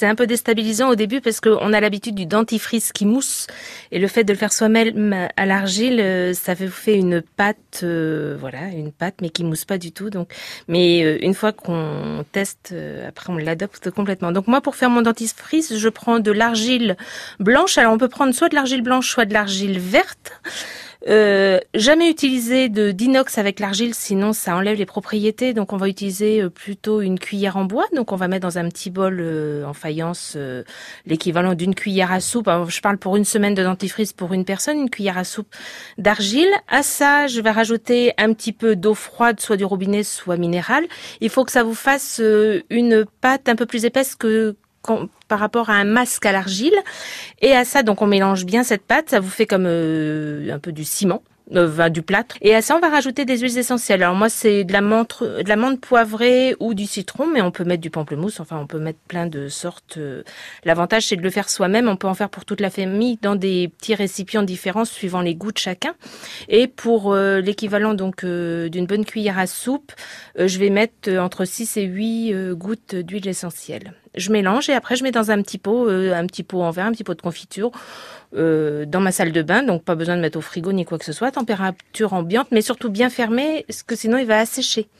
c'est un peu déstabilisant au début parce qu'on a l'habitude du dentifrice qui mousse et le fait de le faire soi-même à l'argile, euh, ça fait une pâte, euh, voilà, une pâte mais qui mousse pas du tout. Donc, mais euh, une fois qu'on teste, après on l'adopte complètement. Donc moi, pour faire mon dentifrice, je prends de l'argile blanche. Alors on peut prendre soit de l'argile blanche, soit de l'argile verte. Jamais utiliser de d'inox avec l'argile, sinon ça enlève les propriétés. Donc on va utiliser euh, plutôt une cuillère en bois. Donc on va mettre dans un petit bol euh, en faïence l'équivalent d'une cuillère à soupe. je parle pour une semaine de dentifrice pour une personne, une cuillère à soupe d'argile. À ça, je vais rajouter un petit peu d'eau froide, soit du robinet, soit minérale. Il faut que ça vous fasse une pâte un peu plus épaisse que par rapport à un masque à l'argile. Et à ça, donc on mélange bien cette pâte, ça vous fait comme euh, un peu du ciment. Euh, du plâtre. Et à ça, on va rajouter des huiles essentielles. Alors moi, c'est de la menthe, de la menthe poivrée ou du citron, mais on peut mettre du pamplemousse. Enfin, on peut mettre plein de sortes. Euh. L'avantage, c'est de le faire soi-même. On peut en faire pour toute la famille dans des petits récipients différents suivant les goûts de chacun. Et pour euh, l'équivalent donc d'une bonne cuillère à soupe, je vais mettre entre 6 et 8 gouttes d'huile essentielle. Je mélange et après je mets dans un petit pot, un petit pot en verre, un petit pot de confiture euh, dans ma salle de bain, donc pas besoin de mettre au frigo ni quoi que ce soit, température ambiante, mais surtout bien fermée, parce que sinon il va assécher.